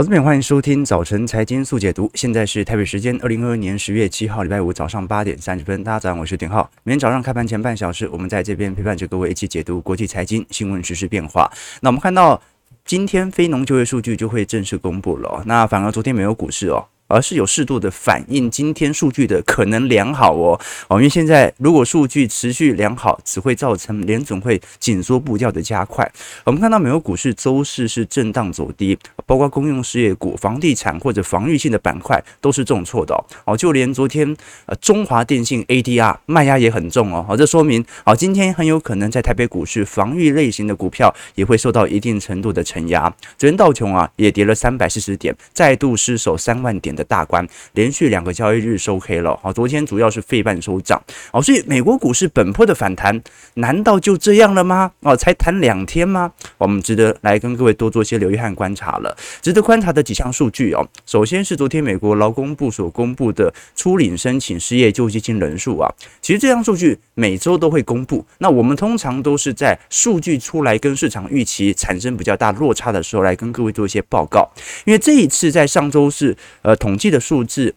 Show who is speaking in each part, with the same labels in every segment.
Speaker 1: 早这边欢迎收听早晨财经速解读。现在是台北时间二零二二年十月七号礼拜五早上八点三十分。大家早上，我是丁浩。每天早上开盘前半小时，我们在这边陪伴着各位一起解读国际财经新闻、时事变化。那我们看到今天非农就业数据就会正式公布了。那反而昨天没有股市哦。而是有适度的反映今天数据的可能良好哦哦，因为现在如果数据持续良好，只会造成联准会紧缩步调的加快。我们看到美国股市周四是震荡走低，包括公用事业股、房地产或者防御性的板块都是重挫的哦。就连昨天呃中华电信 ADR 卖压也很重哦，好，这说明好今天很有可能在台北股市防御类型的股票也会受到一定程度的承压。昨天道琼啊也跌了三百四十点，再度失守三万点大关，连续两个交易日收黑了。好，昨天主要是费半收涨。哦，所以美国股市本波的反弹，难道就这样了吗？哦，才谈两天吗？我们值得来跟各位多做些留意和观察了。值得观察的几项数据哦，首先是昨天美国劳工部所公布的初领申请失业救济金人数啊。其实这项数据每周都会公布。那我们通常都是在数据出来跟市场预期产生比较大落差的时候，来跟各位做一些报告。因为这一次在上周是呃统。统计的数字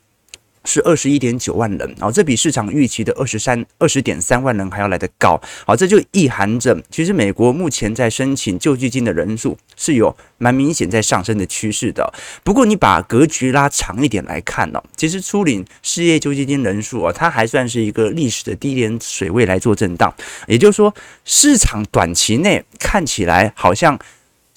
Speaker 1: 是二十一点九万人，啊，这比市场预期的二十三二十点三万人还要来得高，好，这就意含着其实美国目前在申请救济金的人数是有蛮明显在上升的趋势的。不过你把格局拉长一点来看呢，其实初领失业救济金人数啊，它还算是一个历史的低点水位来做震荡，也就是说市场短期内看起来好像。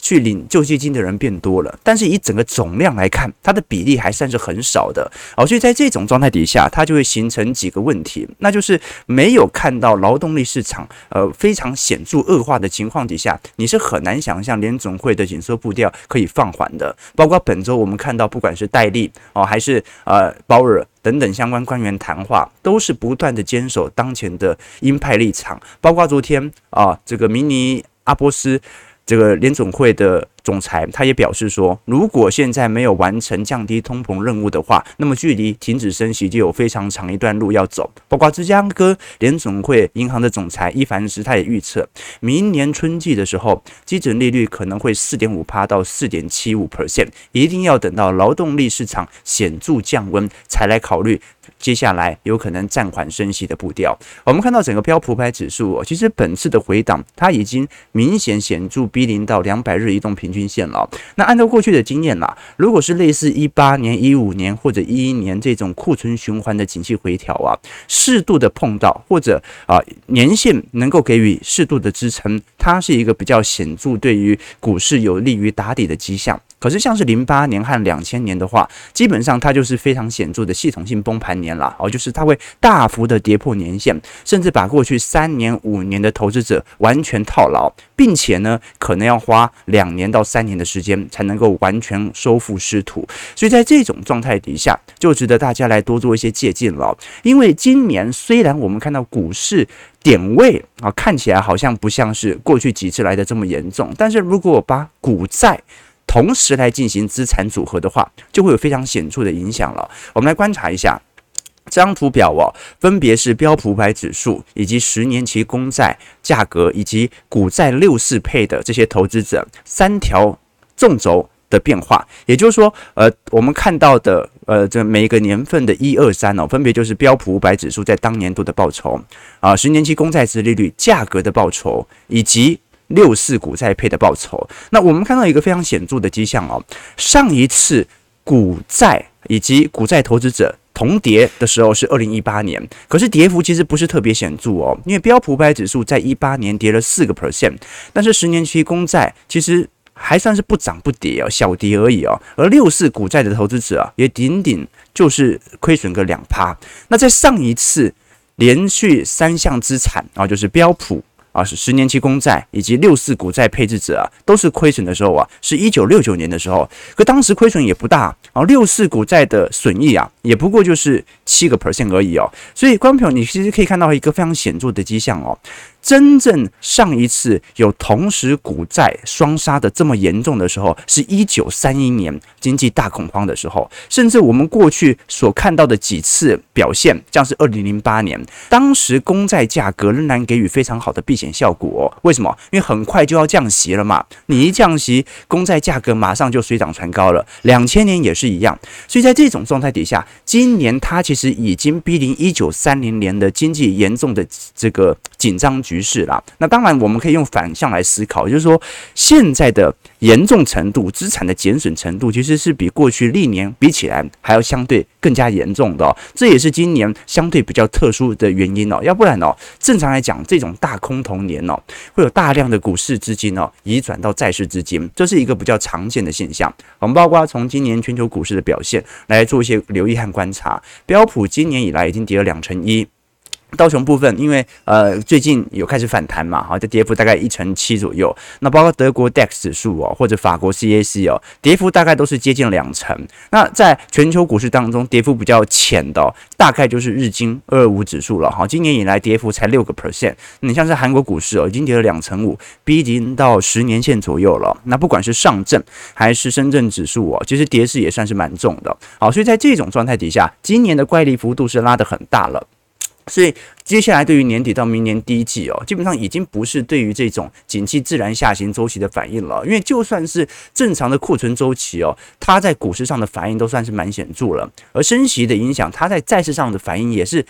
Speaker 1: 去领救济金的人变多了，但是以整个总量来看，它的比例还算是很少的。好，所以在这种状态底下，它就会形成几个问题，那就是没有看到劳动力市场呃非常显著恶化的情况底下，你是很难想象联总会的紧缩步调可以放缓的。包括本周我们看到，不管是戴利哦，还是呃鲍尔等等相关官员谈话，都是不断的坚守当前的鹰派立场。包括昨天啊，这个明尼阿波斯。这个联总会的总裁他也表示说，如果现在没有完成降低通膨任务的话，那么距离停止升息就有非常长一段路要走。包括芝加哥联总会银行的总裁伊凡斯，他也预测，明年春季的时候，基准利率可能会四点五趴到四点七五 percent，一定要等到劳动力市场显著降温才来考虑。接下来有可能暂缓升息的步调。我们看到整个标普牌指数，其实本次的回档它已经明显显著逼临到两百日移动平均均线了。那按照过去的经验啦，如果是类似一八年、一五年或者一一年这种库存循环的景气回调啊，适度的碰到或者啊年线能够给予适度的支撑，它是一个比较显著对于股市有利于打底的迹象。可是，像是零八年和两千年的话，基本上它就是非常显著的系统性崩盘年了哦，就是它会大幅的跌破年线，甚至把过去三年、五年的投资者完全套牢，并且呢，可能要花两年到三年的时间才能够完全收复失土。所以在这种状态底下，就值得大家来多做一些借鉴了。因为今年虽然我们看到股市点位啊看起来好像不像是过去几次来的这么严重，但是如果把股债同时来进行资产组合的话，就会有非常显著的影响了。我们来观察一下这张图表哦，分别是标普五百指数以及十年期公债价格以及股债六四配的这些投资者三条纵轴的变化。也就是说，呃，我们看到的呃，这每一个年份的一二三哦，分别就是标普五百指数在当年度的报酬啊，十年期公债殖利率价格的报酬以及。六四股债配的报酬，那我们看到一个非常显著的迹象哦。上一次股债以及股债投资者同跌的时候是二零一八年，可是跌幅其实不是特别显著哦，因为标普五百指数在一八年跌了四个 percent，但是十年期公债其实还算是不涨不跌哦，小跌而已哦。而六四股债的投资者啊，也仅仅就是亏损个两趴。那在上一次连续三项资产啊，就是标普。啊，是十年期公债以及六四股债配置者啊，都是亏损的时候啊，是一九六九年的时候，可当时亏损也不大啊，六四股债的损益啊，也不过就是七个 percent 而已哦，所以观众朋友，你其实可以看到一个非常显著的迹象哦。真正上一次有同时股债双杀的这么严重的时候，是一九三一年经济大恐慌的时候。甚至我们过去所看到的几次表现，像是二零零八年，当时公债价格仍然给予非常好的避险效果。为什么？因为很快就要降息了嘛。你一降息，公债价格马上就水涨船高了。两千年也是一样。所以在这种状态底下，今年它其实已经逼临一九三零年的经济严重的这个紧张局势啦。那当然，我们可以用反向来思考，就是说现在的严重程度、资产的减损程度，其实是比过去历年比起来还要相对更加严重的哦。这也是今年相对比较特殊的原因哦。要不然哦，正常来讲，这种大空头年哦，会有大量的股市资金哦移转到债市资金，这是一个比较常见的现象。我们包括从今年全球股市的表现来做一些留意和观察，标普今年以来已经跌了两成一。道琼部分，因为呃最近有开始反弹嘛，哈，这跌幅大概一成七左右。那包括德国 DAX 指数哦，或者法国 CAC 哦，跌幅大概都是接近两成。那在全球股市当中，跌幅比较浅的，大概就是日经二二五指数了，哈，今年以来跌幅才六个 percent。你像是韩国股市哦，已经跌了两成五，逼近到十年线左右了。那不管是上证还是深圳指数哦，其实跌势也算是蛮重的。好，所以在这种状态底下，今年的乖离幅度是拉得很大了。所以接下来对于年底到明年第一季哦，基本上已经不是对于这种景气自然下行周期的反应了。因为就算是正常的库存周期哦，它在股市上的反应都算是蛮显著了。而升息的影响，它在债市上的反应也是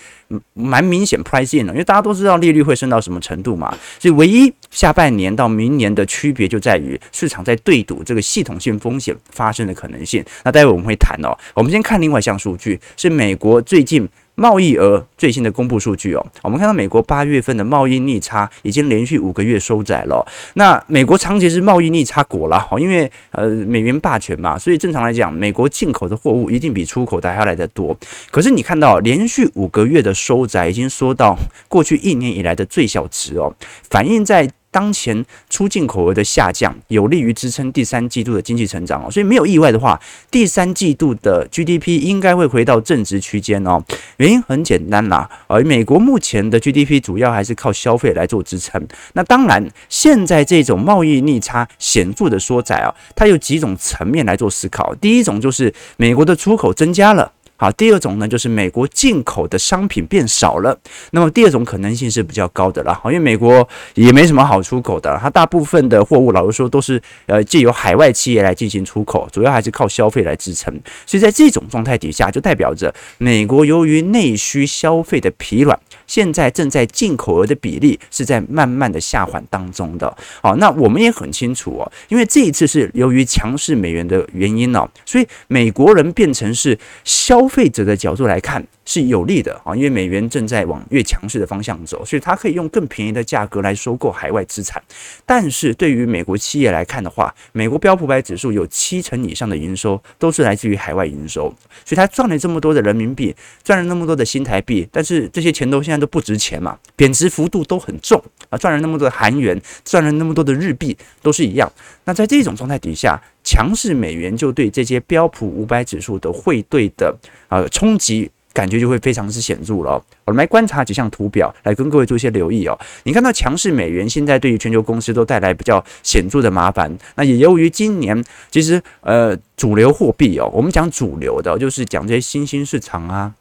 Speaker 1: 蛮明显 price in 的。因为大家都知道利率会升到什么程度嘛，所以唯一下半年到明年的区别就在于市场在对赌这个系统性风险发生的可能性。那待会我们会谈哦。我们先看另外一项数据，是美国最近。贸易额最新的公布数据哦，我们看到美国八月份的贸易逆差已经连续五个月收窄了。那美国长期是贸易逆差国了，因为呃美元霸权嘛，所以正常来讲，美国进口的货物一定比出口的还要来得多。可是你看到连续五个月的收窄，已经缩到过去一年以来的最小值哦，反映在。当前出进口额的下降有利于支撑第三季度的经济成长哦，所以没有意外的话，第三季度的 GDP 应该会回到正值区间哦。原因很简单啦，而美国目前的 GDP 主要还是靠消费来做支撑。那当然，现在这种贸易逆差显著的缩窄啊，它有几种层面来做思考。第一种就是美国的出口增加了。好，第二种呢，就是美国进口的商品变少了。那么第二种可能性是比较高的了，好，因为美国也没什么好出口的，它大部分的货物，老实说都是呃借由海外企业来进行出口，主要还是靠消费来支撑。所以在这种状态底下，就代表着美国由于内需消费的疲软，现在正在进口额的比例是在慢慢的下缓当中的。好，那我们也很清楚哦，因为这一次是由于强势美元的原因呢，所以美国人变成是消。消费者的角度来看是有利的啊，因为美元正在往越强势的方向走，所以它可以用更便宜的价格来收购海外资产。但是对于美国企业来看的话，美国标普百指数有七成以上的营收都是来自于海外营收，所以它赚了这么多的人民币，赚了那么多的新台币，但是这些钱都现在都不值钱嘛，贬值幅度都很重啊，赚了那么多的韩元，赚了那么多的日币，都是一样。那在这种状态底下，强势美元就对这些标普五百指数的汇兑的呃冲击感觉就会非常之显著了。我们来观察几项图表，来跟各位做一些留意哦。你看到强势美元现在对于全球公司都带来比较显著的麻烦。那也由于今年其实呃主流货币哦，我们讲主流的，就是讲这些新兴市场啊。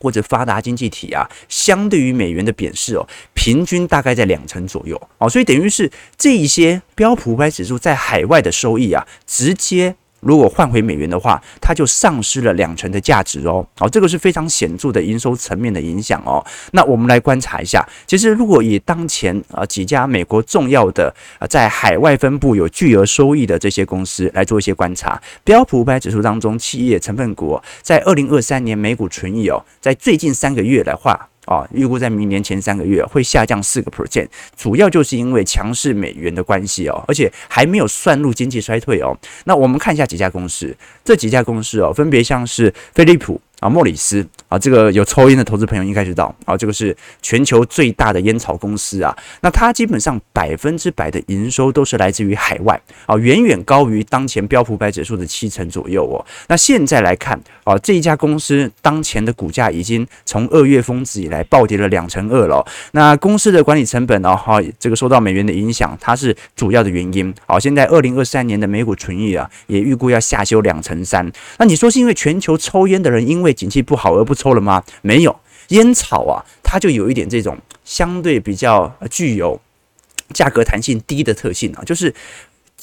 Speaker 1: 或者发达经济体啊，相对于美元的贬势哦，平均大概在两成左右哦，所以等于是这一些标普五百指数在海外的收益啊，直接。如果换回美元的话，它就丧失了两成的价值哦。好，这个是非常显著的营收层面的影响哦。那我们来观察一下，其实如果以当前啊几家美国重要的啊在海外分布有巨额收益的这些公司来做一些观察，标普五百指数当中企业成分股在二零二三年每股纯益哦，在最近三个月的话。啊，预估在明年前三个月会下降四个 percent，主要就是因为强势美元的关系哦，而且还没有算入经济衰退哦。那我们看一下几家公司，这几家公司哦，分别像是飞利浦。啊，莫里斯啊，这个有抽烟的投资朋友应该知道啊，这个是全球最大的烟草公司啊。那它基本上百分之百的营收都是来自于海外啊，远远高于当前标普百指数的七成左右哦。那现在来看啊，这一家公司当前的股价已经从二月峰值以来暴跌了两成二了。那公司的管理成本呢，哈，这个受到美元的影响，它是主要的原因。好，现在二零二三年的美股纯益啊，也预估要下修两成三。那你说是因为全球抽烟的人因为对景气不好而不抽了吗？没有，烟草啊，它就有一点这种相对比较具有价格弹性低的特性啊，就是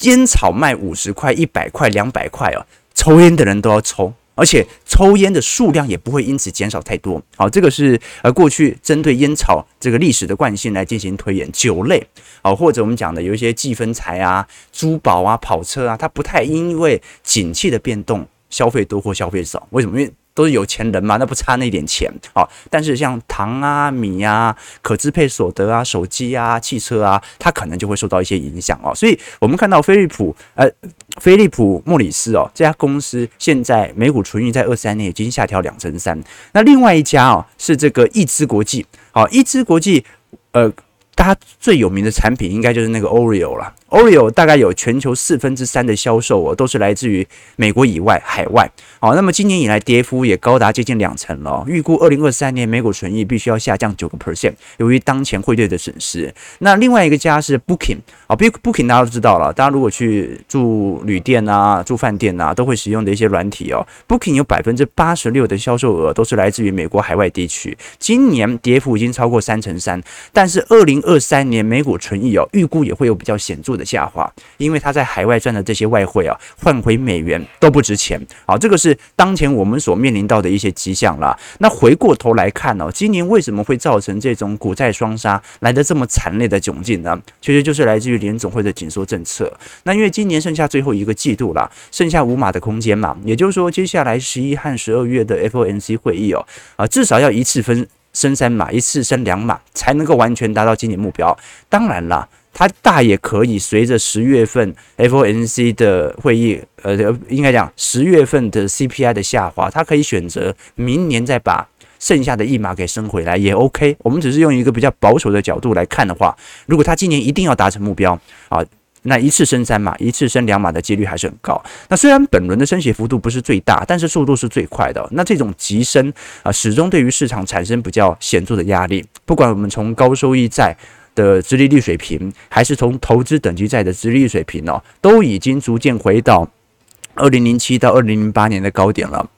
Speaker 1: 烟草卖五十块、一百块、两百块啊，抽烟的人都要抽，而且抽烟的数量也不会因此减少太多。好，这个是呃过去针对烟草这个历史的惯性来进行推演。酒类啊，或者我们讲的有一些计分财啊、珠宝啊、跑车啊，它不太因为景气的变动消费多或消费少。为什么？因为都是有钱人嘛，那不差那点钱啊。但是像糖啊、米啊、可支配所得啊、手机啊、汽车啊，它可能就会受到一些影响哦。所以我们看到飞利浦呃，飞利浦莫里斯哦，这家公司现在每股纯益在二三年已经下调两成三。那另外一家哦，是这个易兹国际，好，易兹国际呃。它最有名的产品应该就是那个 Oreo 了。Oreo 大概有全球四分之三的销售哦，都是来自于美国以外海外。好，那么今年以来跌幅也高达接近两成了。预估二零二三年每股纯益必须要下降九个 percent，由于当前汇兑的损失。那另外一个家是 Booking 啊，Booking 大家都知道了，大家如果去住旅店啊、住饭店啊，都会使用的一些软体哦。Booking 有百分之八十六的销售额都是来自于美国海外地区，今年跌幅已经超过三成三，但是二零二三年每股纯益哦，预估也会有比较显著的下滑，因为他在海外赚的这些外汇啊，换回美元都不值钱。好，这个是当前我们所面临到的一些迹象啦。那回过头来看哦，今年为什么会造成这种股债双杀来得这么惨烈的窘境呢？其实就是来自于联总会的紧缩政策。那因为今年剩下最后一个季度了，剩下五码的空间嘛，也就是说，接下来十一和十二月的 FOMC 会议哦，啊，至少要一次分。升三码，一次升两码，才能够完全达到今年目标。当然了，它大也可以随着十月份 FOMC 的会议，呃，应该讲十月份的 CPI 的下滑，它可以选择明年再把剩下的一码给升回来，也 OK。我们只是用一个比较保守的角度来看的话，如果它今年一定要达成目标啊。那一次升三码，一次升两码的几率还是很高。那虽然本轮的升息幅度不是最大，但是速度是最快的。那这种急升啊，始终对于市场产生比较显著的压力。不管我们从高收益债的殖利率水平，还是从投资等级债的殖利率水平哦，都已经逐渐回到二零零七到二零零八年的高点了。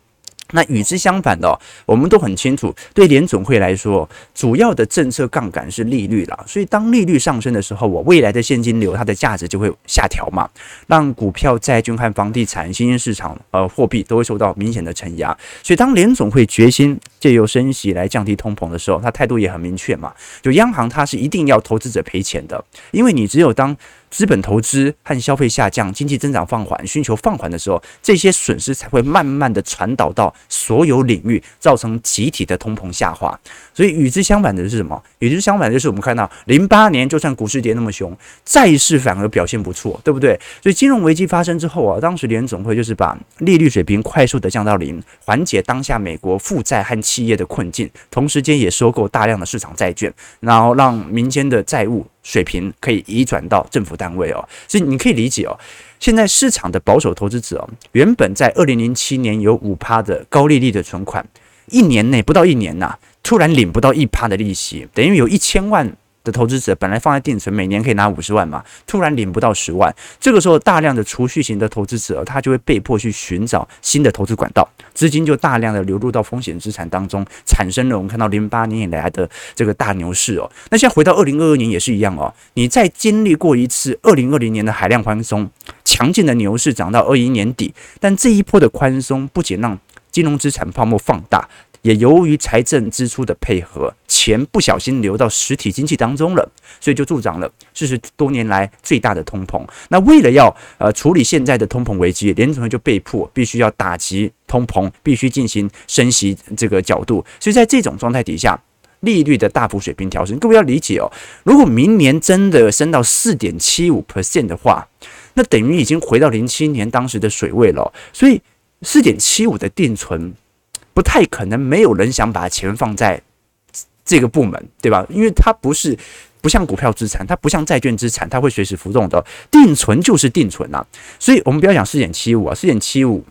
Speaker 1: 那与之相反的，我们都很清楚，对联总会来说，主要的政策杠杆是利率了。所以当利率上升的时候，我未来的现金流它的价值就会下调嘛，让股票、债券和房地产新兴市场呃货币都会受到明显的承压。所以当联总会决心借由升息来降低通膨的时候，他态度也很明确嘛，就央行它是一定要投资者赔钱的，因为你只有当资本投资和消费下降，经济增长放缓，需求放缓的时候，这些损失才会慢慢的传导到所有领域，造成集体的通膨下滑。所以与之相反的是什么？与之相反的就是我们看到零八年就算股市跌那么凶，债市反而表现不错，对不对？所以金融危机发生之后啊，当时联总会就是把利率水平快速的降到零，缓解当下美国负债和企业的困境，同时间也收购大量的市场债券，然后让民间的债务。水平可以移转到政府单位哦，所以你可以理解哦。现在市场的保守投资者哦，原本在二零零七年有五趴的高利率的存款，一年内不到一年呐，突然领不到一趴的利息，等于有一千万。的投资者本来放在定存，每年可以拿五十万嘛，突然领不到十万，这个时候大量的储蓄型的投资者，他就会被迫去寻找新的投资管道，资金就大量的流入到风险资产当中，产生了我们看到零八年以来的这个大牛市哦。那现在回到二零二二年也是一样哦，你再经历过一次二零二零年的海量宽松，强劲的牛市涨到二一年底，但这一波的宽松不仅让金融资产泡沫放大。也由于财政支出的配合，钱不小心流到实体经济当中了，所以就助长了四十多年来最大的通膨。那为了要呃处理现在的通膨危机，联准会就被迫必须要打击通膨，必须进行升息这个角度。所以在这种状态底下，利率的大幅水平调升，各位要理解哦。如果明年真的升到四点七五 percent 的话，那等于已经回到零七年当时的水位了。所以四点七五的定存。不太可能没有人想把钱放在这个部门，对吧？因为它不是不像股票资产，它不像债券资产，它会随时浮动的。定存就是定存啊，所以我们不要讲四点七五啊，四点七五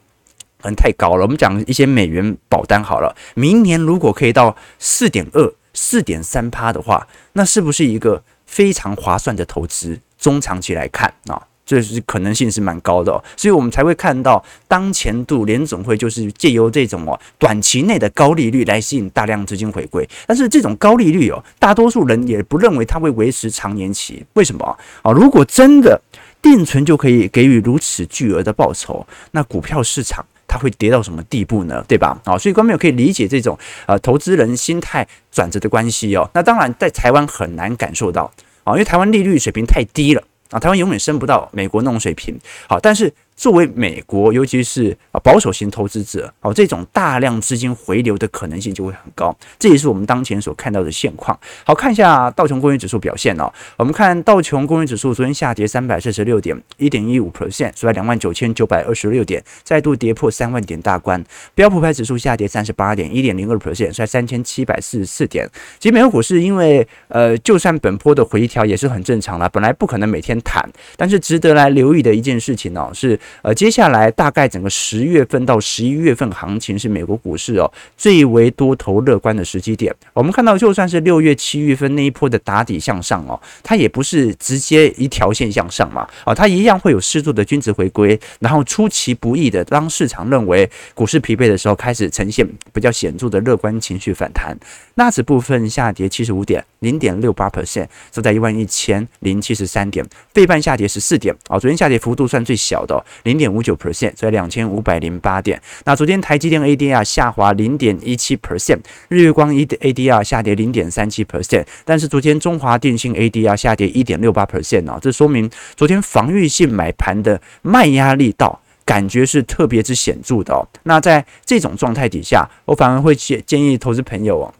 Speaker 1: 可能太高了。我们讲一些美元保单好了，明年如果可以到四点二、四点三趴的话，那是不是一个非常划算的投资？中长期来看啊。这是可能性是蛮高的哦，所以我们才会看到当前度联总会就是借由这种哦短期内的高利率来吸引大量资金回归，但是这种高利率哦，大多数人也不认为它会维持长年期。为什么啊？如果真的定存就可以给予如此巨额的报酬，那股票市场它会跌到什么地步呢？对吧？啊，所以观众可以理解这种呃投资人心态转折的关系哦。那当然在台湾很难感受到啊，因为台湾利率水平太低了。啊，台湾永远升不到美国那种水平，好，但是。作为美国，尤其是啊保守型投资者，哦，这种大量资金回流的可能性就会很高，这也是我们当前所看到的现况。好，看一下道琼工业指数表现哦。我们看道琼工业指数昨天下跌三百四十六点，一点一五 percent，收在两万九千九百二十六点，再度跌破三万点大关。标普牌指数下跌三十八点，一点零二 percent，收在三千七百四十四点。其实美国股市因为呃，就算本波的回调也是很正常啦，本来不可能每天弹，但是值得来留意的一件事情哦是。呃，接下来大概整个十月份到十一月份行情是美国股市哦最为多头乐观的时机点。我们看到，就算是六月、七月份那一波的打底向上哦，它也不是直接一条线向上嘛，啊，它一样会有适度的均值回归，然后出其不意的，当市场认为股市疲惫的时候，开始呈现比较显著的乐观情绪反弹。纳指部分下跌七十五点，零点六八 percent，收在一万一千零七十三点。费半下跌十四点，啊，昨天下跌幅度算最小的，零点五九 percent，在两千五百零八点。那昨天台积电 ADR 下滑零点一七 percent，日月光 ADR 下跌零点三七 percent，但是昨天中华电信 ADR 下跌一点六八 percent 啊，这说明昨天防御性买盘的卖压力道感觉是特别之显著的哦。那在这种状态底下，我反而会建建议投资朋友哦。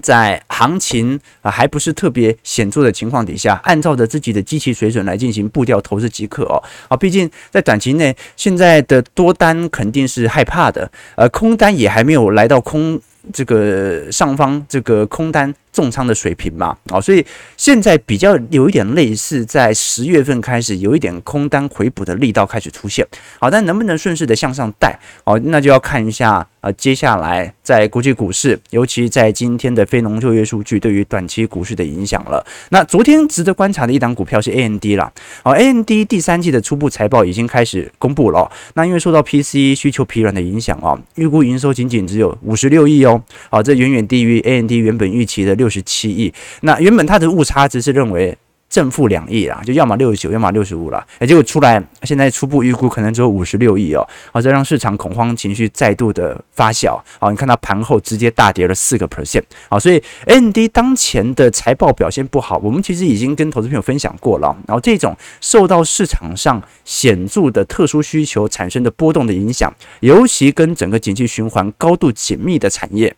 Speaker 1: 在行情啊还不是特别显著的情况底下，按照着自己的机器水准来进行步调投资即可哦。啊，毕竟在短期内，现在的多单肯定是害怕的，呃，空单也还没有来到空这个上方这个空单。重仓的水平嘛，啊，所以现在比较有一点类似，在十月份开始有一点空单回补的力道开始出现，好，但能不能顺势的向上带，哦，那就要看一下啊，接下来在国际股市，尤其在今天的非农就业数据对于短期股市的影响了。那昨天值得观察的一档股票是 AMD 啦，哦，AMD 第三季的初步财报已经开始公布了，那因为受到 PC 需求疲软的影响啊，预估营收仅仅只有五十六亿哦，好，这远远低于 AMD 原本预期的。六十七亿，那原本它的误差值是认为正负两亿啦，就要么六十九，要么六十五了，哎，结果出来现在初步预估可能只有五十六亿哦，好，这让市场恐慌情绪再度的发酵，好，你看到盘后直接大跌了四个 percent，好，所以 N D 当前的财报表现不好，我们其实已经跟投资朋友分享过了，然后这种受到市场上显著的特殊需求产生的波动的影响，尤其跟整个景气循环高度紧密的产业。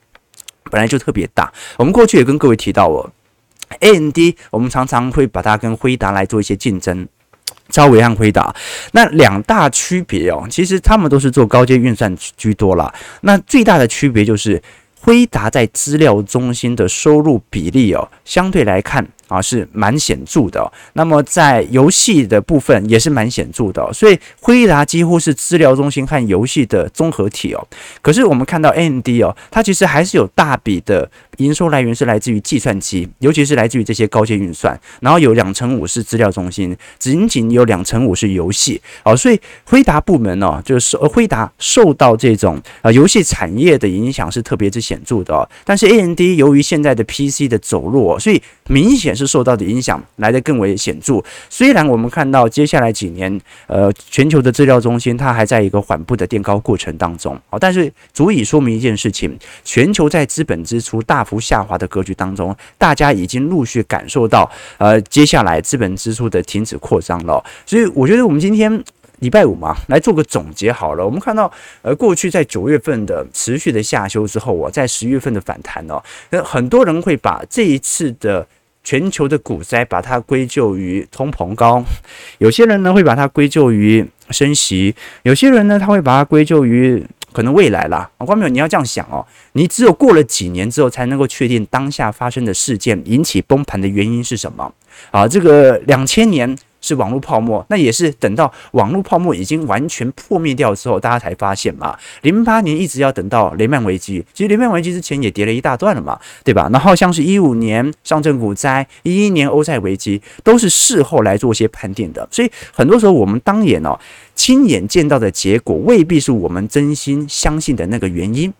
Speaker 1: 本来就特别大，我们过去也跟各位提到哦，A N D 我们常常会把它跟辉达来做一些竞争，超微和辉达，那两大区别哦，其实他们都是做高阶运算居多了，那最大的区别就是辉达在资料中心的收入比例哦，相对来看。啊，是蛮显著的哦。那么在游戏的部分也是蛮显著的哦。所以辉达几乎是资料中心和游戏的综合体哦。可是我们看到 AMD 哦，它其实还是有大笔的营收来源是来自于计算机，尤其是来自于这些高阶运算。然后有两成五是资料中心，仅仅有两成五是游戏哦。所以辉达部门哦，就是辉达受到这种呃游戏产业的影响是特别之显著的哦。但是 AMD 由于现在的 PC 的走弱，所以明显是受到的影响来得更为显著。虽然我们看到接下来几年，呃，全球的资料中心它还在一个缓步的垫高过程当中，好，但是足以说明一件事情：全球在资本支出大幅下滑的格局当中，大家已经陆续感受到，呃，接下来资本支出的停止扩张了。所以，我觉得我们今天。礼拜五嘛，来做个总结好了。我们看到，呃，过去在九月份的持续的下修之后，我在十月份的反弹哦，那很多人会把这一次的全球的股灾把它归咎于通膨高，有些人呢会把它归咎于升息，有些人呢他会把它归咎于可能未来啦。观众朋友，你要这样想哦，你只有过了几年之后，才能够确定当下发生的事件引起崩盘的原因是什么啊？这个两千年。是网络泡沫，那也是等到网络泡沫已经完全破灭掉之后，大家才发现嘛。零八年一直要等到雷曼危机，其实雷曼危机之前也跌了一大段了嘛，对吧？然后像是一五年上证股灾，一一年欧债危机，都是事后来做一些盘点的。所以很多时候我们当眼哦，亲眼见到的结果，未必是我们真心相信的那个原因。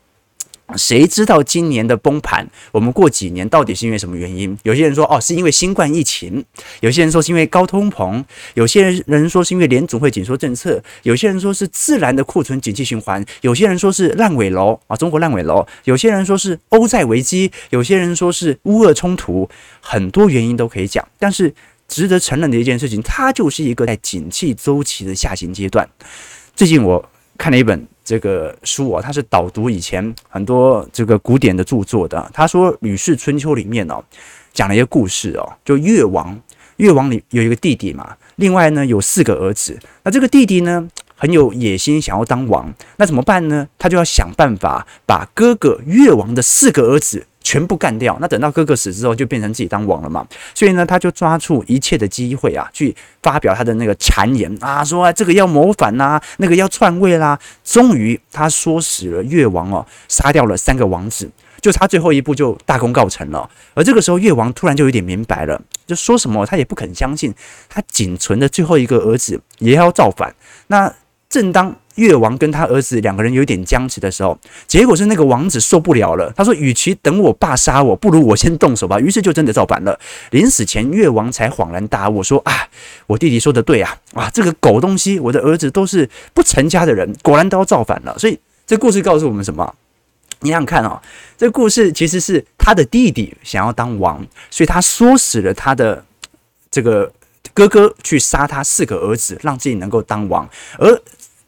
Speaker 1: 谁知道今年的崩盘？我们过几年到底是因为什么原因？有些人说哦，是因为新冠疫情；有些人说是因为高通膨；有些人说是因为联总会紧缩政策；有些人说是自然的库存景气循环；有些人说是烂尾楼啊，中国烂尾楼；有些人说是欧债危机；有些人说是乌俄冲突，很多原因都可以讲。但是值得承认的一件事情，它就是一个在景气周期的下行阶段。最近我看了一本。这个书啊，他是导读以前很多这个古典的著作的。他说《吕氏春秋》里面哦，讲了一个故事哦，就越王，越王里有一个弟弟嘛，另外呢有四个儿子。那这个弟弟呢很有野心，想要当王，那怎么办呢？他就要想办法把哥哥越王的四个儿子。全部干掉，那等到哥哥死之后，就变成自己当王了嘛。所以呢，他就抓住一切的机会啊，去发表他的那个谗言啊，说啊这个要谋反呐，那个要篡位啦。终于他说死了越王哦，杀掉了三个王子，就差最后一步就大功告成了。而这个时候，越王突然就有点明白了，就说什么他也不肯相信，他仅存的最后一个儿子也要造反。那正当越王跟他儿子两个人有点僵持的时候，结果是那个王子受不了了。他说：“与其等我爸杀我，不如我先动手吧。”于是就真的造反了。临死前，越王才恍然大悟，说：“啊，我弟弟说的对啊！啊，这个狗东西，我的儿子都是不成家的人，果然都要造反了。”所以这故事告诉我们什么？你想想看哦，这故事其实是他的弟弟想要当王，所以他唆使了他的这个哥哥去杀他四个儿子，让自己能够当王，而。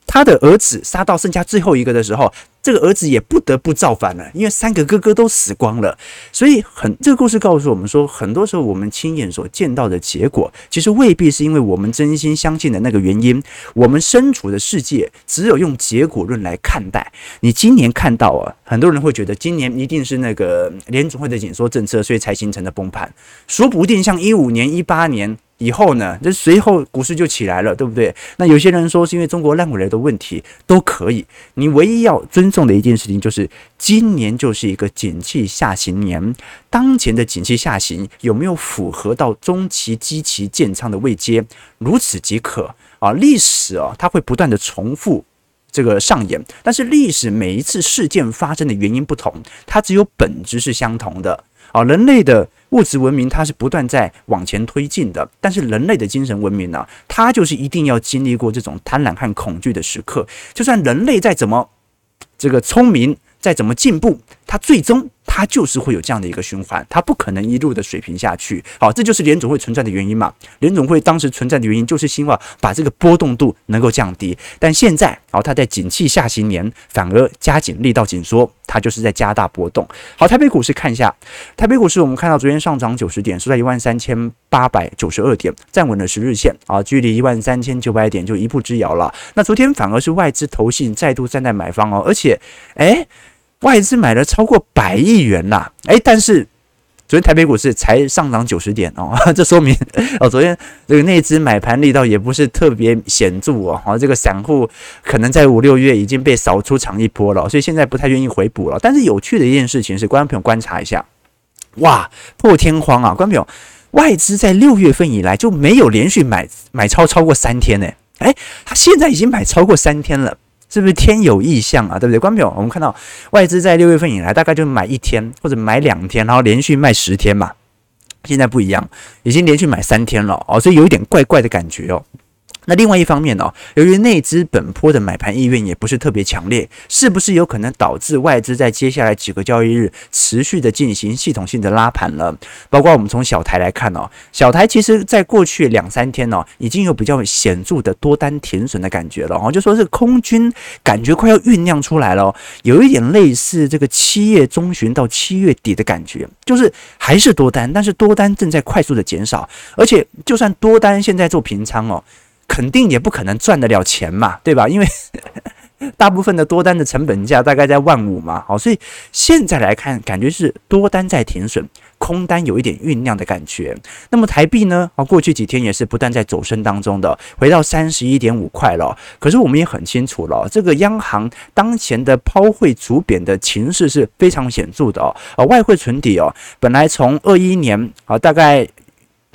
Speaker 1: 他的儿子杀到剩下最后一个的时候，这个儿子也不得不造反了，因为三个哥哥都死光了。所以很这个故事告诉我们说，很多时候我们亲眼所见到的结果，其实未必是因为我们真心相信的那个原因。我们身处的世界只有用结果论来看待。你今年看到啊，很多人会觉得今年一定是那个联总会的紧缩政策，所以才形成的崩盘。说不定像一五年、一八年。以后呢，这随后股市就起来了，对不对？那有些人说是因为中国烂尾楼的问题，都可以。你唯一要尊重的一件事情就是，今年就是一个景气下行年。当前的景气下行有没有符合到中期基期建仓的位阶，如此即可啊。历史啊，它会不断的重复这个上演，但是历史每一次事件发生的原因不同，它只有本质是相同的啊。人类的。物质文明它是不断在往前推进的，但是人类的精神文明呢，它就是一定要经历过这种贪婪和恐惧的时刻。就算人类再怎么这个聪明，再怎么进步，它最终。它就是会有这样的一个循环，它不可能一路的水平下去。好，这就是联总会存在的原因嘛。联总会当时存在的原因就是希望把这个波动度能够降低。但现在，好，它在景气下行年反而加紧力道紧缩，它就是在加大波动。好，台北股市看一下，台北股市我们看到昨天上涨九十点，收在一万三千八百九十二点，站稳了十日线啊，距离一万三千九百点就一步之遥了。那昨天反而是外资投信再度站在买方哦，而且，诶。外资买了超过百亿元啦，哎，但是昨天台北股市才上涨九十点哦，这说明哦，昨天这个内资买盘力道也不是特别显著哦，哦，这个散户可能在五六月已经被扫出场一波了，所以现在不太愿意回补了。但是有趣的一件事情是，观众朋友观察一下，哇，破天荒啊！观众朋友，外资在六月份以来就没有连续买买超超过三天呢，诶，他现在已经买超过三天了。是不是天有异象啊？对不对？观众朋友，我们看到外资在六月份以来，大概就买一天或者买两天，然后连续卖十天嘛。现在不一样，已经连续买三天了哦，所以有一点怪怪的感觉哦。那另外一方面呢、由于内资本波的买盘意愿也不是特别强烈，是不是有可能导致外资在接下来几个交易日持续的进行系统性的拉盘呢？包括我们从小台来看哦，小台其实在过去两三天哦，已经有比较显著的多单停损的感觉了哦，就说是空军感觉快要酝酿出来了、哦，有一点类似这个七月中旬到七月底的感觉，就是还是多单，但是多单正在快速的减少，而且就算多单现在做平仓哦。肯定也不可能赚得了钱嘛，对吧？因为 大部分的多单的成本价大概在万五嘛，好，所以现在来看，感觉是多单在停损。空单有一点酝酿的感觉，那么台币呢？啊，过去几天也是不断在走升当中的，回到三十一点五块了。可是我们也很清楚了，这个央行当前的抛汇逐贬的情势是非常显著的哦。啊，外汇存底哦，本来从二一年啊，大概。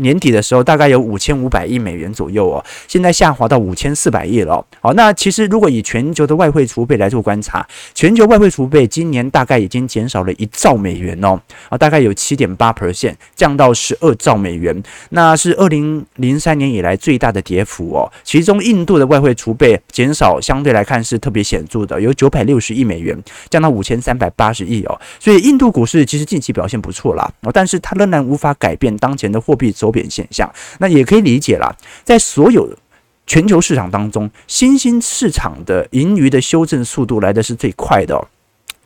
Speaker 1: 年底的时候，大概有五千五百亿美元左右哦，现在下滑到五千四百亿了。好，那其实如果以全球的外汇储备来做观察，全球外汇储备今年大概已经减少了一兆美元哦，啊，大概有七点八 percent 降到十二兆美元，那是二零零三年以来最大的跌幅哦。其中印度的外汇储备减少相对来看是特别显著的，有九百六十亿美元降到五千三百八十亿哦。所以印度股市其实近期表现不错啦，但是它仍然无法改变当前的货币走贬现象，那也可以理解啦。在所有全球市场当中，新兴市场的盈余的修正速度来的是最快的。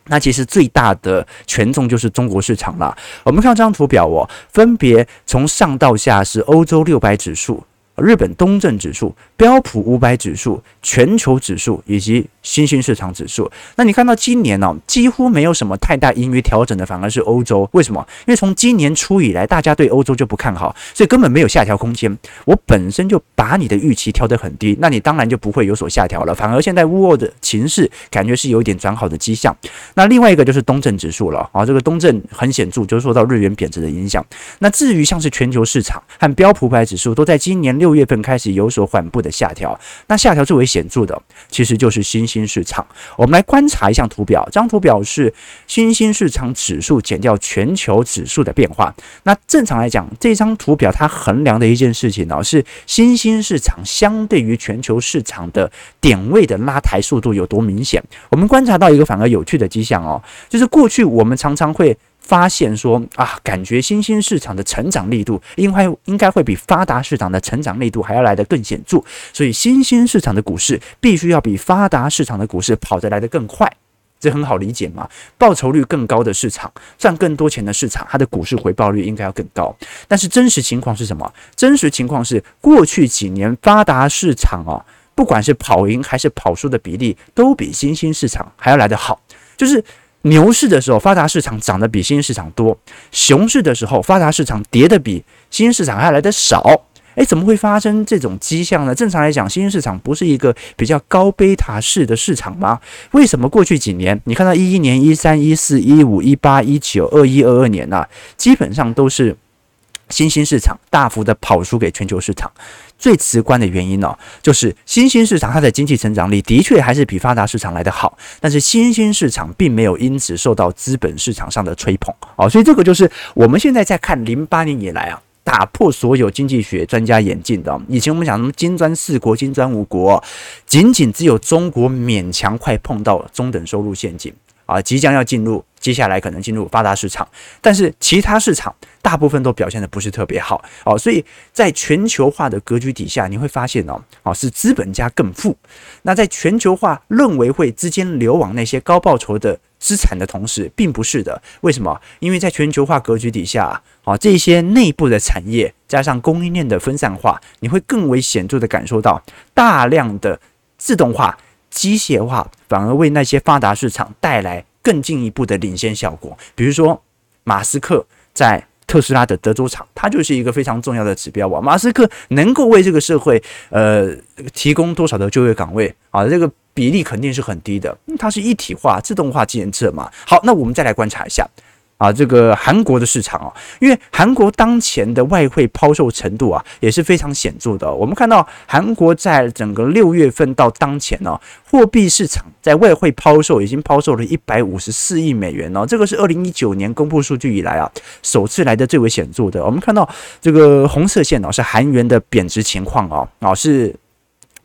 Speaker 1: 那其实最大的权重就是中国市场了。我们看这张图表哦，分别从上到下是欧洲六百指数。日本东证指数、标普五百指数、全球指数以及新兴市场指数。那你看到今年呢、哦，几乎没有什么太大盈余调整的，反而是欧洲。为什么？因为从今年初以来，大家对欧洲就不看好，所以根本没有下调空间。我本身就把你的预期调得很低，那你当然就不会有所下调了。反而现在乌俄的情势感觉是有一点转好的迹象。那另外一个就是东证指数了啊，这个东证很显著，就是受到日元贬值的影响。那至于像是全球市场和标普五百指数，都在今年六。六月份开始有所缓步的下调，那下调最为显著的其实就是新兴市场。我们来观察一下图表，这张图表是新兴市场指数减掉全球指数的变化。那正常来讲，这张图表它衡量的一件事情呢，是新兴市场相对于全球市场的点位的拉抬速度有多明显。我们观察到一个反而有趣的迹象哦，就是过去我们常常会。发现说啊，感觉新兴市场的成长力度应该应该会比发达市场的成长力度还要来得更显著，所以新兴市场的股市必须要比发达市场的股市跑得来得更快，这很好理解嘛。报酬率更高的市场，赚更多钱的市场，它的股市回报率应该要更高。但是真实情况是什么？真实情况是过去几年发达市场啊，不管是跑赢还是跑输的比例，都比新兴市场还要来得好，就是。牛市的时候，发达市场涨得比新兴市场多；熊市的时候，发达市场跌得比新兴市场还来得少。诶，怎么会发生这种迹象呢？正常来讲，新兴市场不是一个比较高贝塔式的市场吗？为什么过去几年，你看到一一年、一三、一四、一五、一八、一九、二一、二二年呐，基本上都是新兴市场大幅的跑输给全球市场？最直观的原因呢、哦，就是新兴市场它的经济成长力的确还是比发达市场来得好，但是新兴市场并没有因此受到资本市场上的吹捧哦，所以这个就是我们现在在看零八年以来啊，打破所有经济学专家眼镜的。以前我们讲什么金砖四国、金砖五国，仅仅只有中国勉强快碰到中等收入陷阱。啊，即将要进入，接下来可能进入发达市场，但是其他市场大部分都表现得不是特别好哦，所以在全球化的格局底下，你会发现哦，哦是资本家更富。那在全球化认为会资金流往那些高报酬的资产的同时，并不是的。为什么？因为在全球化格局底下，啊，这些内部的产业加上供应链的分散化，你会更为显著的感受到大量的自动化。机械化反而为那些发达市场带来更进一步的领先效果。比如说，马斯克在特斯拉的德州厂，它就是一个非常重要的指标啊。马斯克能够为这个社会呃提供多少的就业岗位啊？这个比例肯定是很低的。它是一体化、自动化、检测嘛。好，那我们再来观察一下。啊，这个韩国的市场啊，因为韩国当前的外汇抛售程度啊也是非常显著的。我们看到韩国在整个六月份到当前呢，货币市场在外汇抛售已经抛售了一百五十四亿美元哦，这个是二零一九年公布数据以来啊首次来的最为显著的。我们看到这个红色线哦是韩元的贬值情况哦，啊是。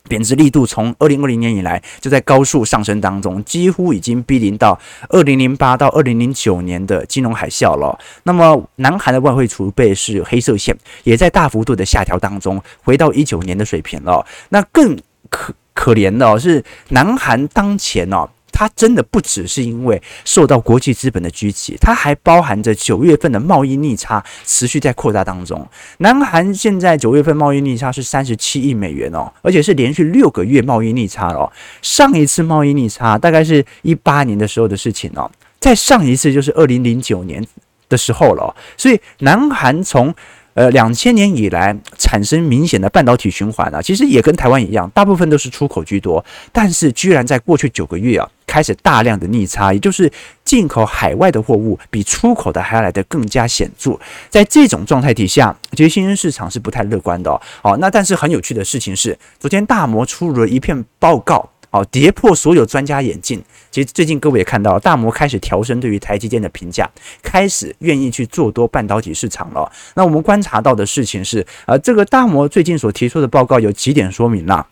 Speaker 1: 贬值力度从二零二零年以来就在高速上升当中，几乎已经逼临到二零零八到二零零九年的金融海啸了。那么，南韩的外汇储备是黑色线，也在大幅度的下调当中，回到一九年的水平了。那更可可怜的是，南韩当前呢。它真的不只是因为受到国际资本的狙击，它还包含着九月份的贸易逆差持续在扩大当中。南韩现在九月份贸易逆差是三十七亿美元哦，而且是连续六个月贸易逆差了哦。上一次贸易逆差大概是一八年的时候的事情哦，在上一次就是二零零九年的时候了。所以南韩从呃，两千年以来产生明显的半导体循环啊，其实也跟台湾一样，大部分都是出口居多，但是居然在过去九个月啊，开始大量的逆差，也就是进口海外的货物比出口的还要来得更加显著。在这种状态底下，其实新兴市场是不太乐观的哦。好，那但是很有趣的事情是，昨天大摩出炉了一篇报告。好，跌破所有专家眼镜。其实最近各位也看到，大摩开始调升对于台积电的评价，开始愿意去做多半导体市场了。那我们观察到的事情是，呃，这个大摩最近所提出的报告有几点说明了。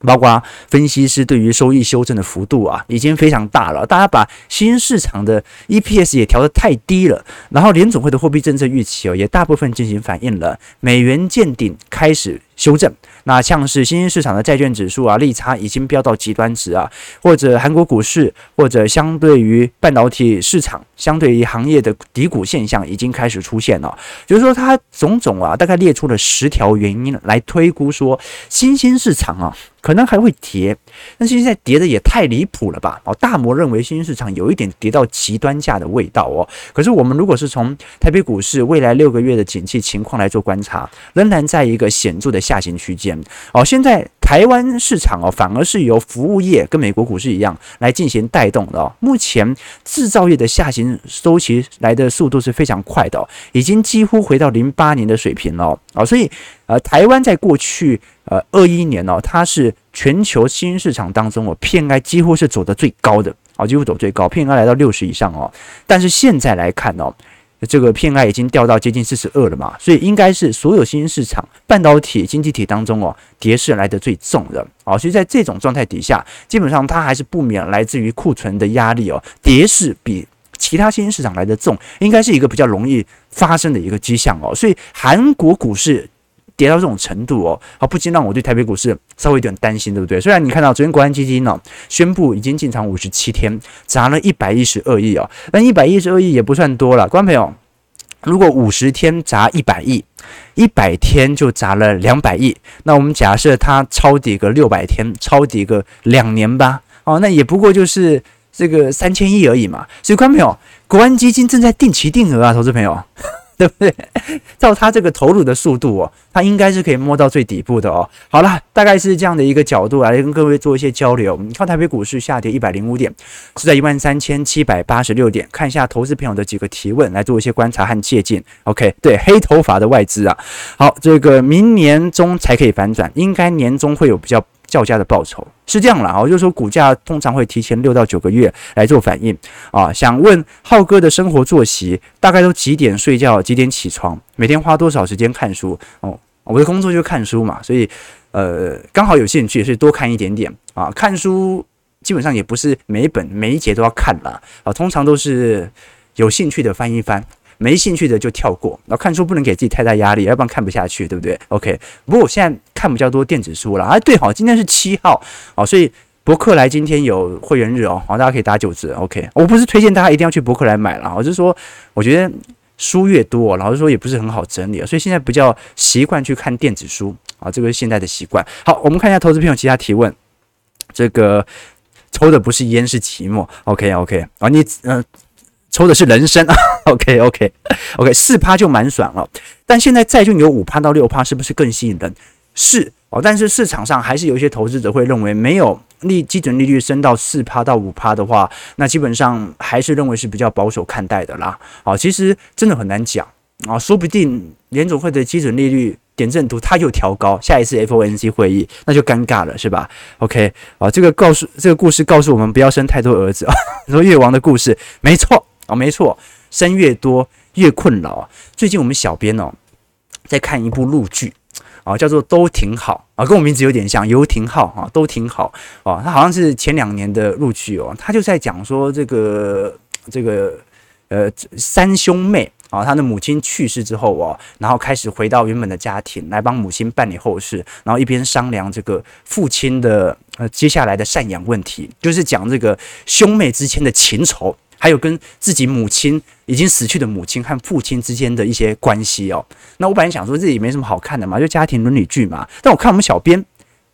Speaker 1: 包括分析师对于收益修正的幅度啊，已经非常大了。大家把新市场的 EPS 也调得太低了，然后联总会的货币政策预期哦，也大部分进行反映了，美元见顶开始修正。那像是新兴市场的债券指数啊，利差已经飙到极端值啊，或者韩国股市，或者相对于半导体市场，相对于行业的底谷现象已经开始出现了。就是说，它种种啊，大概列出了十条原因来推估说，新兴市场啊。可能还会跌，但是现在跌的也太离谱了吧？哦，大摩认为新兴市场有一点跌到极端价的味道哦。可是我们如果是从台北股市未来六个月的景气情况来做观察，仍然在一个显著的下行区间哦。现在台湾市场哦，反而是由服务业跟美国股市一样来进行带动的哦。目前制造业的下行周期来的速度是非常快的，已经几乎回到零八年的水平了哦。所以呃，台湾在过去。呃，二一年哦，它是全球新兴市场当中哦，PMI 几乎是走得最高的哦，几乎走最高，PMI 来到六十以上哦。但是现在来看哦，这个偏爱已经掉到接近四十二了嘛，所以应该是所有新兴市场半导体经济体当中哦，跌势来得最重的哦。所以在这种状态底下，基本上它还是不免来自于库存的压力哦，跌势比其他新兴市场来得重，应该是一个比较容易发生的一个迹象哦。所以韩国股市。跌到这种程度哦，啊，不禁让我对台北股市稍微有点担心，对不对？虽然你看到昨天国安基金呢宣布已经进场五十七天，砸了一百一十二亿哦，但一百一十二亿也不算多了。观众朋友，如果五十天砸一百亿，一百天就砸了两百亿，那我们假设它抄底个六百天，抄底个两年吧，哦，那也不过就是这个三千亿而已嘛。所以观众朋友，国安基金正在定期定额啊，投资朋友。对不对？照他这个投入的速度哦，他应该是可以摸到最底部的哦。好了，大概是这样的一个角度来跟各位做一些交流。你看台北股市下跌一百零五点，是在一万三千七百八十六点。看一下投资朋友的几个提问，来做一些观察和借鉴。OK，对，黑头发的外资啊，好，这个明年中才可以反转，应该年中会有比较。较佳的报酬是这样了啊，就是说股价通常会提前六到九个月来做反应啊。想问浩哥的生活作息，大概都几点睡觉，几点起床，每天花多少时间看书？哦，我的工作就是看书嘛，所以呃刚好有兴趣，所以多看一点点啊。看书基本上也不是每一本每一节都要看了啊，通常都是有兴趣的翻一翻。没兴趣的就跳过，然后看书不能给自己太大压力，要不然看不下去，对不对？OK，不过我现在看比较多电子书了啊。对，好，今天是七号，好，所以博客来今天有会员日哦，好，大家可以打九折。OK，我不是推荐大家一定要去博客来买了，我是说，我觉得书越多，老实说也不是很好整理，所以现在比较习惯去看电子书啊，这个是现在的习惯。好，我们看一下投资朋友其他提问，这个抽的不是烟是期末，OK OK，啊，你嗯。抽的是人生啊，OK OK OK，四趴就蛮爽了。但现在债券有五趴到六趴，是不是更吸引人？是哦，但是市场上还是有一些投资者会认为，没有利基准利率升到四趴到五趴的话，那基本上还是认为是比较保守看待的啦。好，其实真的很难讲啊，说不定联总会的基准利率点阵图它又调高，下一次 FOMC 会议那就尴尬了，是吧？OK 啊，这个告诉这个故事告诉我们不要生太多儿子啊。说越王的故事，没错。哦，没错，生越多越困扰。最近我们小编哦在看一部陆剧啊，叫做《都挺好》啊，跟我名字有点像，游廷浩啊，都挺好哦。他好像是前两年的陆剧哦，他就在讲说这个这个呃三兄妹啊，他的母亲去世之后哦，然后开始回到原本的家庭来帮母亲办理后事，然后一边商量这个父亲的呃接下来的赡养问题，就是讲这个兄妹之间的情仇。还有跟自己母亲已经死去的母亲和父亲之间的一些关系哦。那我本来想说这也没什么好看的嘛，就家庭伦理剧嘛。但我看我们小编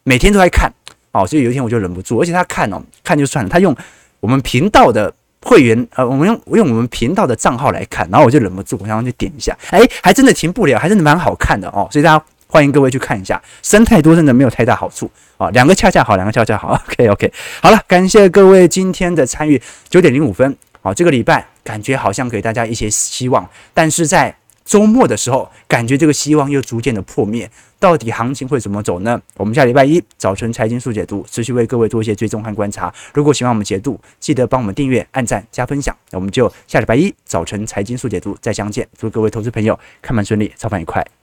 Speaker 1: 每天都在看哦，所以有一天我就忍不住，而且他看哦，看就算了，他用我们频道的会员呃，我们用用我们频道的账号来看，然后我就忍不住，我想去点一下，哎，还真的停不了，还真的蛮好看的哦。所以大家欢迎各位去看一下，生太多真的没有太大好处啊。两个恰恰好，两个恰恰好，OK OK。好了，感谢各位今天的参与，九点零五分。好，这个礼拜感觉好像给大家一些希望，但是在周末的时候，感觉这个希望又逐渐的破灭。到底行情会怎么走呢？我们下礼拜一早晨财经速解读，持续为各位做一些追踪和观察。如果喜欢我们解读，记得帮我们订阅、按赞、加分享。那我们就下礼拜一早晨财经速解读再相见。祝各位投资朋友看盘顺利，操盘愉快。